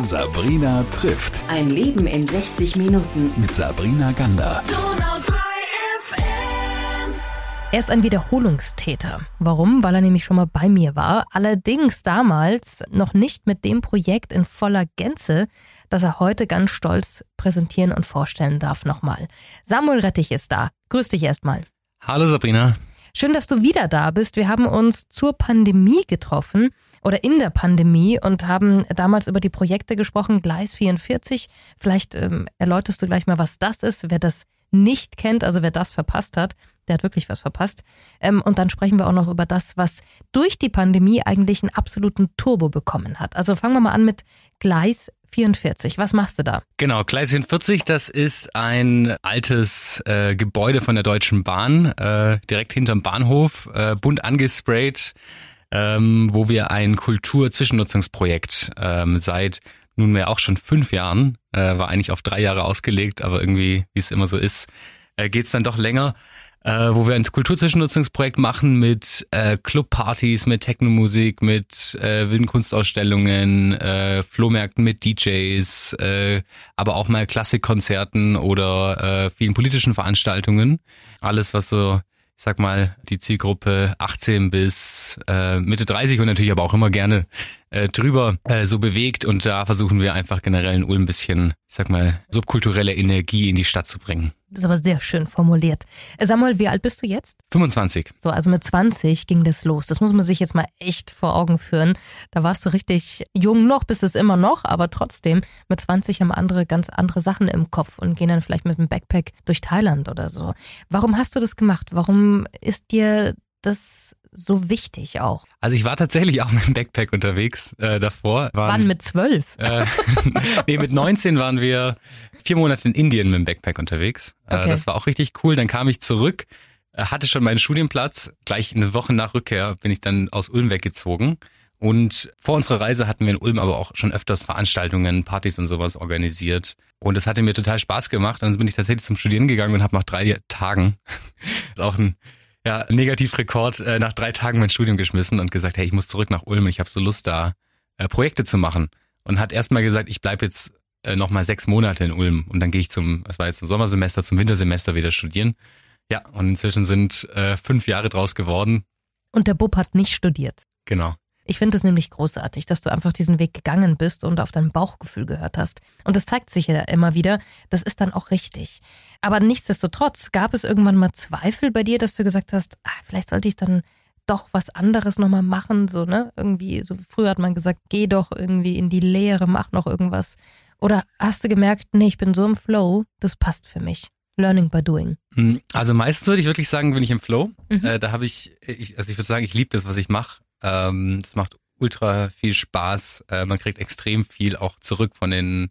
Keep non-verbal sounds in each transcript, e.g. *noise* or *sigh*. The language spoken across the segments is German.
Sabrina trifft. Ein Leben in 60 Minuten. Mit Sabrina Gander. Er ist ein Wiederholungstäter. Warum? Weil er nämlich schon mal bei mir war. Allerdings damals noch nicht mit dem Projekt in voller Gänze, das er heute ganz stolz präsentieren und vorstellen darf nochmal. Samuel Rettich ist da. Grüß dich erstmal. Hallo Sabrina. Schön, dass du wieder da bist. Wir haben uns zur Pandemie getroffen oder in der Pandemie und haben damals über die Projekte gesprochen, Gleis 44. Vielleicht ähm, erläuterst du gleich mal, was das ist, wer das nicht kennt, also wer das verpasst hat, der hat wirklich was verpasst. Ähm, und dann sprechen wir auch noch über das, was durch die Pandemie eigentlich einen absoluten Turbo bekommen hat. Also fangen wir mal an mit Gleis 44. Was machst du da? Genau, Gleis 44, das ist ein altes äh, Gebäude von der Deutschen Bahn, äh, direkt hinterm Bahnhof, äh, bunt angesprayt ähm, wo wir ein Kultur-Zwischennutzungsprojekt ähm, seit nunmehr auch schon fünf Jahren, äh, war eigentlich auf drei Jahre ausgelegt, aber irgendwie, wie es immer so ist, äh, geht es dann doch länger, äh, wo wir ein Kulturzwischennutzungsprojekt machen mit äh, Clubpartys, mit Technomusik, mit äh, wilden Kunstausstellungen, äh, Flohmärkten mit DJs, äh, aber auch mal Klassikkonzerten oder äh, vielen politischen Veranstaltungen. Alles, was so ich sag mal, die Zielgruppe 18 bis äh, Mitte 30 und natürlich aber auch immer gerne äh, drüber äh, so bewegt. Und da versuchen wir einfach generell in Ulm ein bisschen, ich sag mal, subkulturelle Energie in die Stadt zu bringen. Das ist aber sehr schön formuliert. Äh, Samuel, wie alt bist du jetzt? 25. So, also mit 20 ging das los. Das muss man sich jetzt mal echt vor Augen führen. Da warst du richtig jung noch, bist es immer noch, aber trotzdem, mit 20 haben andere ganz andere Sachen im Kopf und gehen dann vielleicht mit einem Backpack durch Thailand oder so. Warum hast du das gemacht? Warum ist dir das so wichtig auch? Also ich war tatsächlich auch mit dem Backpack unterwegs äh, davor. Waren, Wann mit zwölf? Äh, *laughs* nee, mit 19 waren wir vier Monate in Indien mit dem Backpack unterwegs. Äh, okay. Äh, das war auch richtig cool. Dann kam ich zurück, äh, hatte schon meinen Studienplatz. Gleich eine Woche nach Rückkehr bin ich dann aus Ulm weggezogen. Und vor unserer Reise hatten wir in Ulm aber auch schon öfters Veranstaltungen, Partys und sowas organisiert. Und das hatte mir total Spaß gemacht. Dann bin ich tatsächlich zum Studieren gegangen und habe nach drei Tagen, ist *laughs* auch ein ja, Negativrekord äh, nach drei Tagen mein Studium geschmissen und gesagt, hey, ich muss zurück nach Ulm und ich habe so Lust da äh, Projekte zu machen. Und hat erstmal gesagt, ich bleib jetzt äh, noch mal sechs Monate in Ulm und dann gehe ich zum, was war jetzt zum Sommersemester, zum Wintersemester wieder studieren. Ja, und inzwischen sind äh, fünf Jahre draus geworden. Und der Bub hat nicht studiert. Genau. Ich finde es nämlich großartig, dass du einfach diesen Weg gegangen bist und auf dein Bauchgefühl gehört hast. Und das zeigt sich ja immer wieder, das ist dann auch richtig. Aber nichtsdestotrotz gab es irgendwann mal Zweifel bei dir, dass du gesagt hast, ah, vielleicht sollte ich dann doch was anderes nochmal machen, so, ne? Irgendwie, so früher hat man gesagt, geh doch irgendwie in die Lehre, mach noch irgendwas. Oder hast du gemerkt, nee, ich bin so im Flow, das passt für mich. Learning by doing. Hm, also meistens würde ich wirklich sagen, bin ich im Flow. Mhm. Äh, da habe ich, ich, also ich würde sagen, ich liebe das, was ich mache. Ähm, das macht ultra viel Spaß. Äh, man kriegt extrem viel auch zurück von den,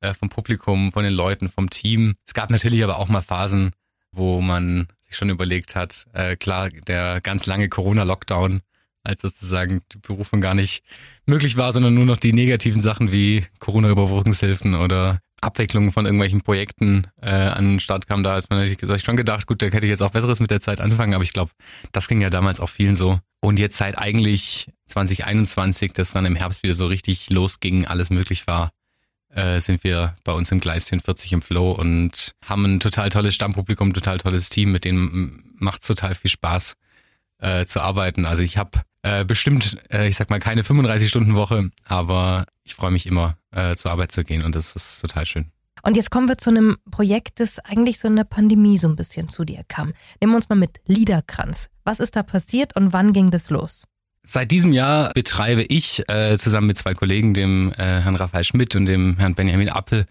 äh, vom Publikum, von den Leuten, vom Team. Es gab natürlich aber auch mal Phasen, wo man sich schon überlegt hat, äh, klar, der ganz lange Corona-Lockdown, als sozusagen die Berufung gar nicht möglich war, sondern nur noch die negativen Sachen wie Corona-Überbrückungshilfen oder Abwicklungen von irgendwelchen Projekten äh, an den Start kam, da ist man natürlich gesagt, schon gedacht, gut, da hätte ich jetzt auch Besseres mit der Zeit anfangen, aber ich glaube, das ging ja damals auch vielen so. Und jetzt seit eigentlich 2021, das dann im Herbst wieder so richtig losging, alles möglich war, äh, sind wir bei uns im Gleis 44 im Flow und haben ein total tolles Stammpublikum, total tolles Team, mit dem macht total viel Spaß äh, zu arbeiten. Also ich habe äh, bestimmt, äh, ich sag mal, keine 35-Stunden-Woche, aber ich freue mich immer, äh, zur Arbeit zu gehen und das ist total schön. Und jetzt kommen wir zu einem Projekt, das eigentlich so in der Pandemie so ein bisschen zu dir kam. Nehmen wir uns mal mit Liederkranz. Was ist da passiert und wann ging das los? Seit diesem Jahr betreibe ich äh, zusammen mit zwei Kollegen, dem äh, Herrn Raphael Schmidt und dem Herrn Benjamin Appel,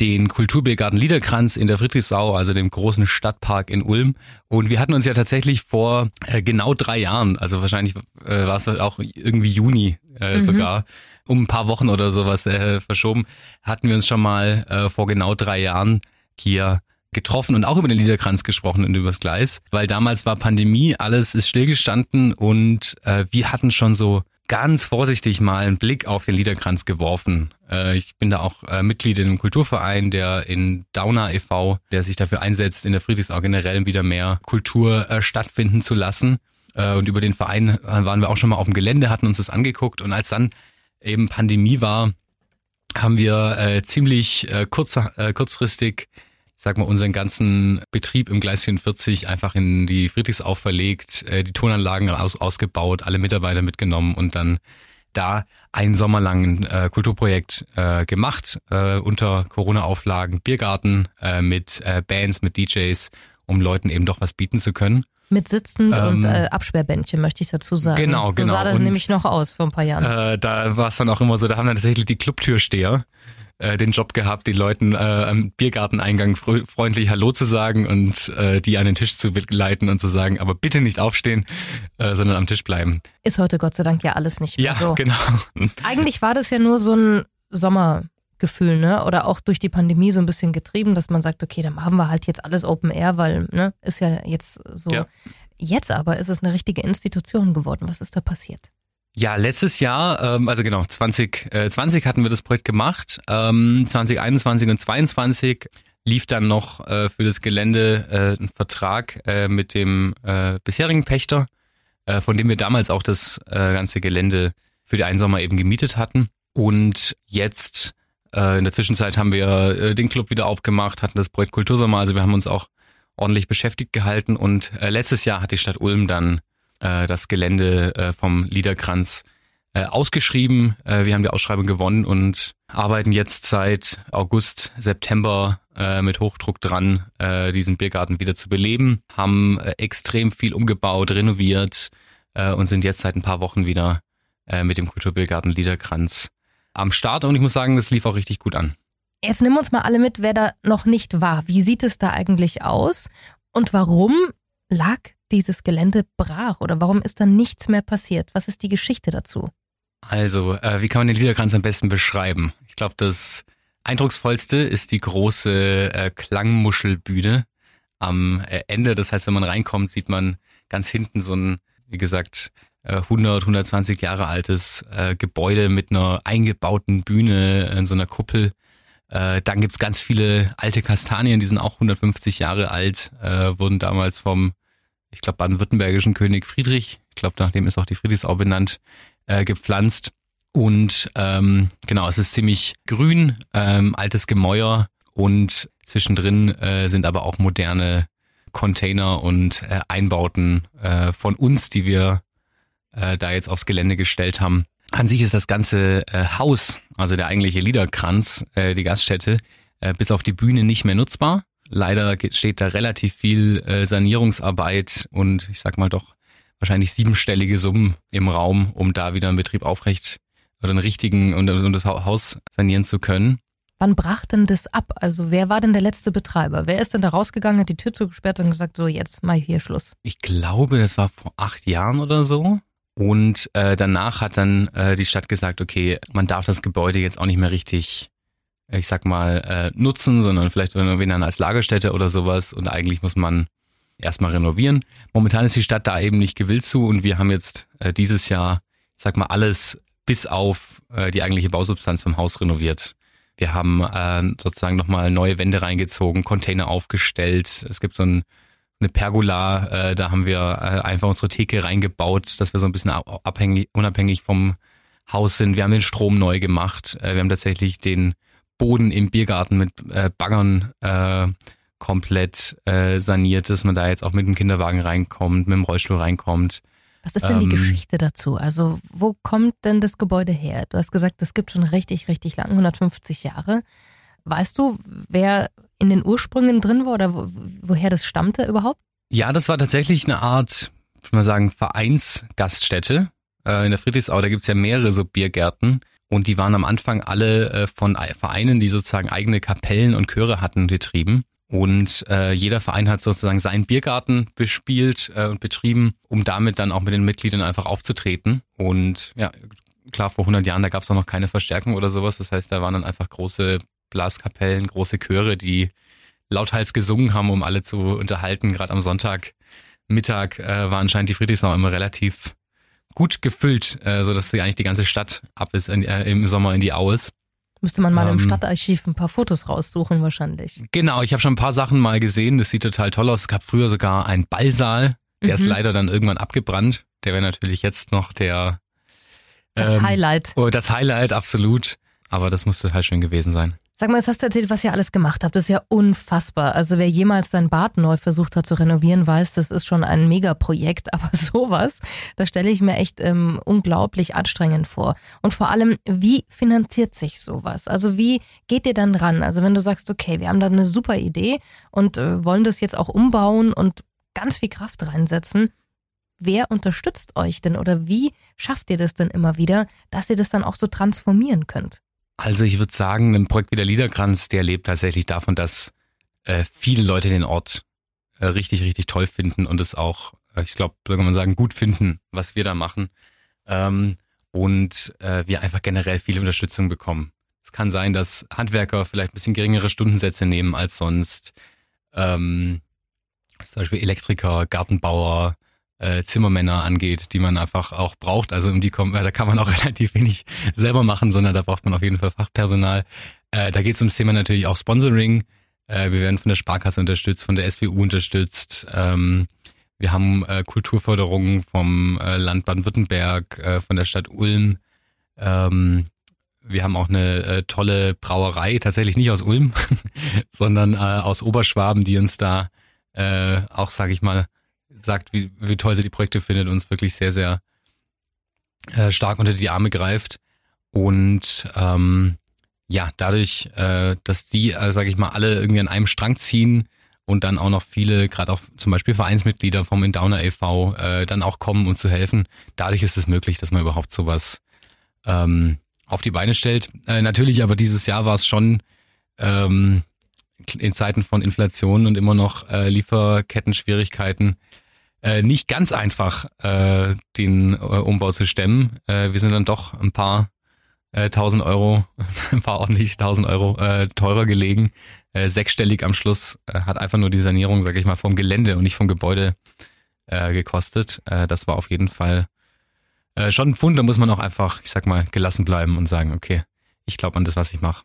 den Kulturbiergarten Liederkranz in der Friedrichsau, also dem großen Stadtpark in Ulm. Und wir hatten uns ja tatsächlich vor äh, genau drei Jahren, also wahrscheinlich äh, war es auch irgendwie Juni äh, mhm. sogar, um ein paar Wochen oder sowas äh, verschoben, hatten wir uns schon mal äh, vor genau drei Jahren hier getroffen und auch über den Liederkranz gesprochen und übers Gleis, weil damals war Pandemie, alles ist stillgestanden und äh, wir hatten schon so ganz vorsichtig mal einen Blick auf den Liederkranz geworfen. Äh, ich bin da auch äh, Mitglied in einem Kulturverein, der in Dauna e.V., der sich dafür einsetzt, in der Friedrichsau generell wieder mehr Kultur äh, stattfinden zu lassen. Äh, und über den Verein waren wir auch schon mal auf dem Gelände, hatten uns das angeguckt und als dann eben Pandemie war, haben wir äh, ziemlich äh, kurz, äh, kurzfristig, sag mal, unseren ganzen Betrieb im Gleis 44 einfach in die Friedrichsau verlegt, äh, die Tonanlagen aus, ausgebaut, alle Mitarbeiter mitgenommen und dann da einen Sommer lang ein äh, Kulturprojekt äh, gemacht, äh, unter Corona-Auflagen, Biergarten äh, mit äh, Bands, mit DJs, um Leuten eben doch was bieten zu können. Mit sitzend Ähm, und äh, Absperrbändchen, möchte ich dazu sagen. Genau, so genau. sah das Und- nämlich noch aus vor ein paar Jahren. Äh, da war es dann auch immer so, da haben dann tatsächlich die Clubtürsteher äh, den Job gehabt, den Leuten äh, am Biergarteneingang frö- freundlich Hallo zu sagen und äh, die an den Tisch zu leiten und zu sagen, aber bitte nicht aufstehen, äh, sondern am Tisch bleiben. Ist heute Gott sei Dank ja alles nicht mehr Ja, so. *laughs* genau. Eigentlich war das ja nur so ein Sommergefühl, ne? Oder auch durch die Pandemie so ein bisschen getrieben, dass man sagt, okay, dann machen wir halt jetzt alles Open Air, weil, ne, ist ja jetzt so. Ja. Jetzt aber ist es eine richtige Institution geworden. Was ist da passiert? Ja, letztes Jahr, ähm, also genau, 2020 äh, 20 hatten wir das Projekt gemacht. Ähm, 2021 und 22 lief dann noch äh, für das Gelände äh, ein Vertrag äh, mit dem äh, bisherigen Pächter, äh, von dem wir damals auch das äh, ganze Gelände für die einen Sommer eben gemietet hatten. Und jetzt äh, in der Zwischenzeit haben wir äh, den Club wieder aufgemacht, hatten das Projekt Kultursommer, also wir haben uns auch ordentlich beschäftigt gehalten. Und äh, letztes Jahr hat die Stadt Ulm dann äh, das Gelände äh, vom Liederkranz äh, ausgeschrieben. Äh, wir haben die Ausschreibung gewonnen und arbeiten jetzt seit August, September äh, mit Hochdruck dran, äh, diesen Biergarten wieder zu beleben. Haben äh, extrem viel umgebaut, renoviert äh, und sind jetzt seit ein paar Wochen wieder äh, mit dem Kulturbiergarten Liederkranz am Start. Und ich muss sagen, das lief auch richtig gut an. Jetzt nimm uns mal alle mit, wer da noch nicht war. Wie sieht es da eigentlich aus? Und warum lag dieses Gelände brach? Oder warum ist da nichts mehr passiert? Was ist die Geschichte dazu? Also, äh, wie kann man den Liederkranz am besten beschreiben? Ich glaube, das eindrucksvollste ist die große äh, Klangmuschelbühne am äh, Ende. Das heißt, wenn man reinkommt, sieht man ganz hinten so ein, wie gesagt, 100, 120 Jahre altes äh, Gebäude mit einer eingebauten Bühne in so einer Kuppel. Äh, dann gibt's ganz viele alte Kastanien, die sind auch 150 Jahre alt, äh, wurden damals vom, ich glaube, baden-württembergischen König Friedrich, ich glaube, nach dem ist auch die Friedrichsau benannt, äh, gepflanzt. Und ähm, genau, es ist ziemlich grün, ähm, altes Gemäuer und zwischendrin äh, sind aber auch moderne Container und äh, Einbauten äh, von uns, die wir äh, da jetzt aufs Gelände gestellt haben. An sich ist das ganze äh, Haus, also der eigentliche Liederkranz, äh, die Gaststätte, äh, bis auf die Bühne nicht mehr nutzbar. Leider steht da relativ viel äh, Sanierungsarbeit und ich sag mal doch wahrscheinlich siebenstellige Summen im Raum, um da wieder einen Betrieb aufrecht oder einen richtigen und, und das Hau- Haus sanieren zu können. Wann brach denn das ab? Also wer war denn der letzte Betreiber? Wer ist denn da rausgegangen, hat die Tür zugesperrt und gesagt, so jetzt mal hier Schluss? Ich glaube, das war vor acht Jahren oder so. Und äh, danach hat dann äh, die Stadt gesagt, okay, man darf das Gebäude jetzt auch nicht mehr richtig, ich sag mal, äh, nutzen, sondern vielleicht renovieren dann als Lagerstätte oder sowas. Und eigentlich muss man erstmal renovieren. Momentan ist die Stadt da eben nicht gewillt zu und wir haben jetzt äh, dieses Jahr, ich sag mal, alles bis auf äh, die eigentliche Bausubstanz vom Haus renoviert. Wir haben äh, sozusagen nochmal neue Wände reingezogen, Container aufgestellt. Es gibt so ein, eine Pergola, äh, da haben wir äh, einfach unsere Theke reingebaut, dass wir so ein bisschen abhängig, unabhängig vom Haus sind. Wir haben den Strom neu gemacht. Äh, wir haben tatsächlich den Boden im Biergarten mit äh, Baggern äh, komplett äh, saniert, dass man da jetzt auch mit dem Kinderwagen reinkommt, mit dem Rollstuhl reinkommt. Was ist denn die Ähm, Geschichte dazu? Also wo kommt denn das Gebäude her? Du hast gesagt, es gibt schon richtig, richtig lang, 150 Jahre. Weißt du, wer in den Ursprüngen drin war oder wo, woher das stammte überhaupt? Ja, das war tatsächlich eine Art, ich würde mal sagen, Vereinsgaststätte. Äh, in der Friedrichsau, da gibt's ja mehrere so Biergärten. Und die waren am Anfang alle äh, von Ei- Vereinen, die sozusagen eigene Kapellen und Chöre hatten, betrieben. Und äh, jeder Verein hat sozusagen seinen Biergarten bespielt äh, und betrieben, um damit dann auch mit den Mitgliedern einfach aufzutreten. Und ja, klar, vor 100 Jahren, da gab's auch noch keine Verstärkung oder sowas. Das heißt, da waren dann einfach große Blaskapellen, große Chöre, die lauthals gesungen haben, um alle zu unterhalten. Gerade am Sonntagmittag äh, war anscheinend die Friedrichsau immer relativ gut gefüllt, äh, so dass sie eigentlich die ganze Stadt ab ist in, äh, im Sommer in die Aues. Müsste man mal im Ähm, Stadtarchiv ein paar Fotos raussuchen wahrscheinlich. Genau, ich habe schon ein paar Sachen mal gesehen. Das sieht total toll aus. Es gab früher sogar einen Ballsaal. Der ist Mhm. leider dann irgendwann abgebrannt. Der wäre natürlich jetzt noch der Das ähm, Highlight. Oh, das Highlight, absolut. Aber das musste halt schön gewesen sein. Sag mal, jetzt hast du erzählt, was ihr alles gemacht habt. Das ist ja unfassbar. Also wer jemals sein Bad neu versucht hat zu renovieren, weiß, das ist schon ein Megaprojekt. *laughs* Aber sowas, da stelle ich mir echt ähm, unglaublich anstrengend vor. Und vor allem, wie finanziert sich sowas? Also wie geht ihr dann ran? Also wenn du sagst, okay, wir haben da eine super Idee und äh, wollen das jetzt auch umbauen und ganz viel Kraft reinsetzen. Wer unterstützt euch denn oder wie schafft ihr das denn immer wieder, dass ihr das dann auch so transformieren könnt? Also ich würde sagen, ein Projekt wie der Liederkranz, der lebt tatsächlich davon, dass äh, viele Leute den Ort äh, richtig, richtig toll finden und es auch, äh, ich glaube, kann man sagen, gut finden, was wir da machen. Ähm, und äh, wir einfach generell viel Unterstützung bekommen. Es kann sein, dass Handwerker vielleicht ein bisschen geringere Stundensätze nehmen als sonst. Ähm, zum Beispiel Elektriker, Gartenbauer, äh, Zimmermänner angeht, die man einfach auch braucht. Also um die kommen, da kann man auch *laughs* relativ wenig selber machen, sondern da braucht man auf jeden Fall Fachpersonal. Äh, da geht es ums Thema natürlich auch Sponsoring. Äh, wir werden von der Sparkasse unterstützt, von der SWU unterstützt. Ähm, wir haben äh, Kulturförderung vom äh, Land Baden-Württemberg, äh, von der Stadt Ulm. Ähm, wir haben auch eine äh, tolle Brauerei, tatsächlich nicht aus Ulm, *laughs* sondern äh, aus Oberschwaben, die uns da äh, auch, sage ich mal, sagt, wie, wie toll sie die Projekte findet, uns wirklich sehr, sehr äh, stark unter die Arme greift. Und ähm, ja, dadurch, äh, dass die, äh, sage ich mal, alle irgendwie an einem Strang ziehen und dann auch noch viele, gerade auch zum Beispiel Vereinsmitglieder vom Indowner e.V., äh, dann auch kommen und zu helfen, dadurch ist es möglich, dass man überhaupt sowas ähm, auf die Beine stellt. Äh, natürlich, aber dieses Jahr war es schon ähm, in Zeiten von Inflation und immer noch äh, Lieferketten-Schwierigkeiten äh, nicht ganz einfach, äh, den äh, Umbau zu stemmen. Äh, wir sind dann doch ein paar äh, tausend Euro, *laughs* ein paar ordentlich tausend Euro äh, teurer gelegen. Äh, sechsstellig am Schluss äh, hat einfach nur die Sanierung, sag ich mal, vom Gelände und nicht vom Gebäude äh, gekostet. Äh, das war auf jeden Fall äh, schon ein Pfund. Da muss man auch einfach, ich sag mal, gelassen bleiben und sagen, okay, ich glaube an das, was ich mache.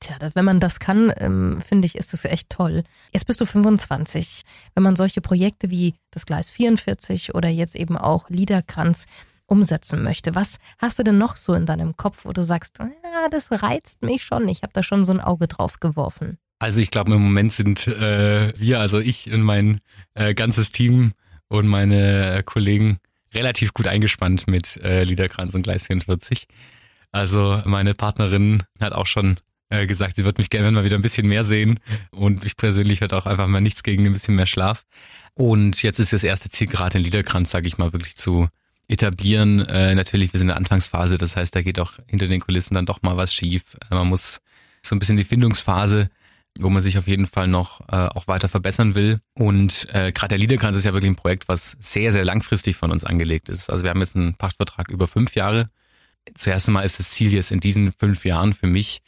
Tja, wenn man das kann, ähm, finde ich, ist das echt toll. Jetzt bist du 25. Wenn man solche Projekte wie das Gleis 44 oder jetzt eben auch Liederkranz umsetzen möchte, was hast du denn noch so in deinem Kopf, wo du sagst, ja, das reizt mich schon, ich habe da schon so ein Auge drauf geworfen? Also ich glaube, im Moment sind äh, wir, also ich und mein äh, ganzes Team und meine Kollegen relativ gut eingespannt mit äh, Liederkranz und Gleis 44. Also meine Partnerin hat auch schon äh, gesagt, sie wird mich gerne mal wieder ein bisschen mehr sehen. Und ich persönlich hätte auch einfach mal nichts gegen ein bisschen mehr Schlaf. Und jetzt ist das erste Ziel gerade den Liederkranz, sage ich mal, wirklich zu etablieren. Äh, natürlich, wir sind in der Anfangsphase, das heißt, da geht auch hinter den Kulissen dann doch mal was schief. Äh, man muss so ein bisschen die Findungsphase wo man sich auf jeden Fall noch äh, auch weiter verbessern will. Und äh, gerade der Liederkranz ist ja wirklich ein Projekt, was sehr, sehr langfristig von uns angelegt ist. Also wir haben jetzt einen Pachtvertrag über fünf Jahre. Zuerst einmal ist das Ziel jetzt in diesen fünf Jahren für mich,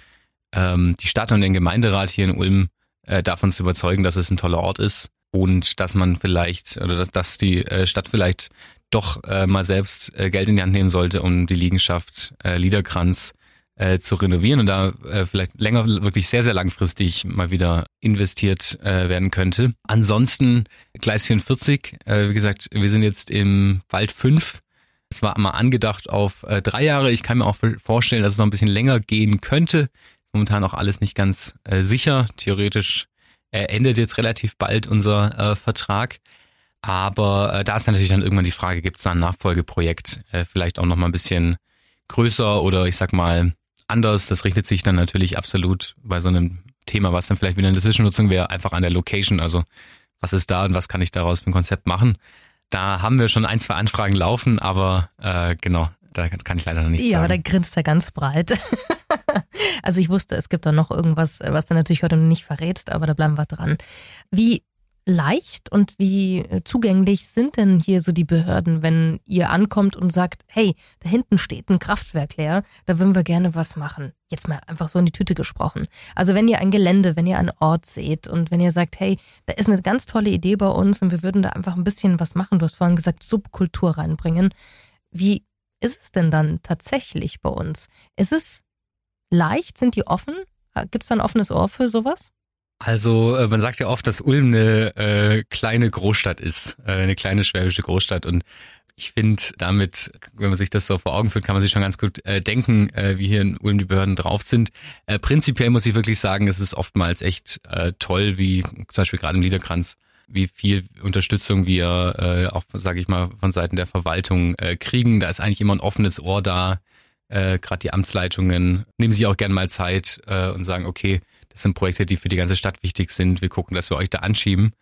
ähm, die Stadt und den Gemeinderat hier in Ulm äh, davon zu überzeugen, dass es ein toller Ort ist und dass man vielleicht oder dass, dass die äh, Stadt vielleicht doch äh, mal selbst äh, Geld in die Hand nehmen sollte, um die Liegenschaft äh, Liederkranz äh, zu renovieren und da äh, vielleicht länger, wirklich sehr, sehr langfristig mal wieder investiert äh, werden könnte. Ansonsten Gleis 44, äh, wie gesagt, wir sind jetzt im Wald 5. Es war mal angedacht auf äh, drei Jahre. Ich kann mir auch vorstellen, dass es noch ein bisschen länger gehen könnte momentan auch alles nicht ganz äh, sicher. Theoretisch äh, endet jetzt relativ bald unser äh, Vertrag. Aber äh, da ist natürlich dann irgendwann die Frage, gibt es da ein Nachfolgeprojekt, äh, vielleicht auch nochmal ein bisschen größer oder ich sag mal anders. Das richtet sich dann natürlich absolut bei so einem Thema, was dann vielleicht wieder eine Zwischennutzung wäre, einfach an der Location. Also was ist da und was kann ich daraus für ein Konzept machen? Da haben wir schon ein, zwei Anfragen laufen, aber äh, genau, da kann ich leider noch nichts ja, sagen. Ja, da grinst er ganz breit. *laughs* also ich wusste, es gibt da noch irgendwas, was du natürlich heute nicht verrätst, aber da bleiben wir dran. Wie leicht und wie zugänglich sind denn hier so die Behörden, wenn ihr ankommt und sagt, hey, da hinten steht ein Kraftwerk leer, da würden wir gerne was machen. Jetzt mal einfach so in die Tüte gesprochen. Also wenn ihr ein Gelände, wenn ihr einen Ort seht und wenn ihr sagt, hey, da ist eine ganz tolle Idee bei uns und wir würden da einfach ein bisschen was machen, du hast vorhin gesagt, Subkultur reinbringen. Wie ist es denn dann tatsächlich bei uns? Ist es leicht? Sind die offen? Gibt es da ein offenes Ohr für sowas? Also äh, man sagt ja oft, dass Ulm eine äh, kleine Großstadt ist, äh, eine kleine schwäbische Großstadt und ich finde, damit, wenn man sich das so vor Augen führt, kann man sich schon ganz gut äh, denken, äh, wie hier in Ulm die Behörden drauf sind. Äh, prinzipiell muss ich wirklich sagen, es ist oftmals echt äh, toll, wie zum Beispiel gerade im Liederkranz, wie viel Unterstützung wir äh, auch, sage ich mal, von Seiten der Verwaltung äh, kriegen. Da ist eigentlich immer ein offenes Ohr da. Äh, gerade die Amtsleitungen nehmen sich auch gerne mal Zeit äh, und sagen, okay, das sind Projekte, die für die ganze Stadt wichtig sind. Wir gucken, dass wir euch da anschieben.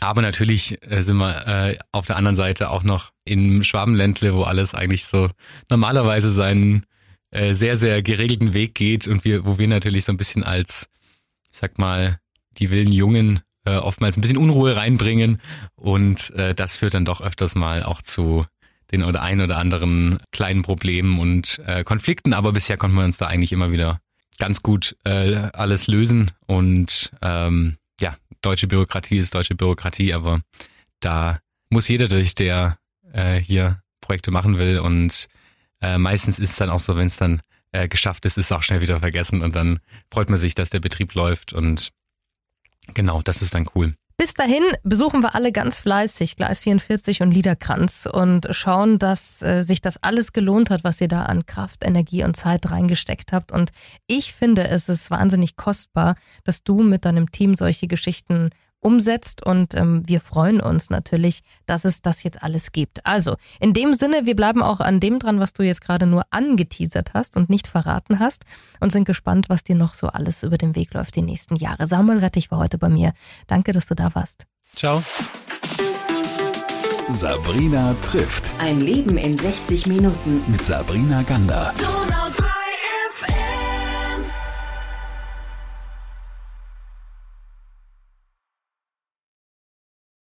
Aber natürlich äh, sind wir äh, auf der anderen Seite auch noch im Schwabenländle, wo alles eigentlich so normalerweise seinen äh, sehr, sehr geregelten Weg geht und wir, wo wir natürlich so ein bisschen als, ich sag mal, die wilden Jungen äh, oftmals ein bisschen Unruhe reinbringen und äh, das führt dann doch öfters mal auch zu den oder ein oder anderen kleinen Problemen und äh, Konflikten, aber bisher konnten wir uns da eigentlich immer wieder ganz gut äh, alles lösen. Und ähm, ja, deutsche Bürokratie ist deutsche Bürokratie, aber da muss jeder durch, der äh, hier Projekte machen will. Und äh, meistens ist es dann auch so, wenn es dann äh, geschafft ist, ist es auch schnell wieder vergessen. Und dann freut man sich, dass der Betrieb läuft. Und genau, das ist dann cool. Bis dahin besuchen wir alle ganz fleißig Gleis 44 und Liederkranz und schauen, dass äh, sich das alles gelohnt hat, was ihr da an Kraft, Energie und Zeit reingesteckt habt. Und ich finde, es ist wahnsinnig kostbar, dass du mit deinem Team solche Geschichten umsetzt und ähm, wir freuen uns natürlich, dass es das jetzt alles gibt. Also in dem Sinne, wir bleiben auch an dem dran, was du jetzt gerade nur angeteasert hast und nicht verraten hast und sind gespannt, was dir noch so alles über den Weg läuft die nächsten Jahre. Samuel Rettich war heute bei mir. Danke, dass du da warst. Ciao. Sabrina trifft Ein Leben in 60 Minuten. mit Sabrina Gander. So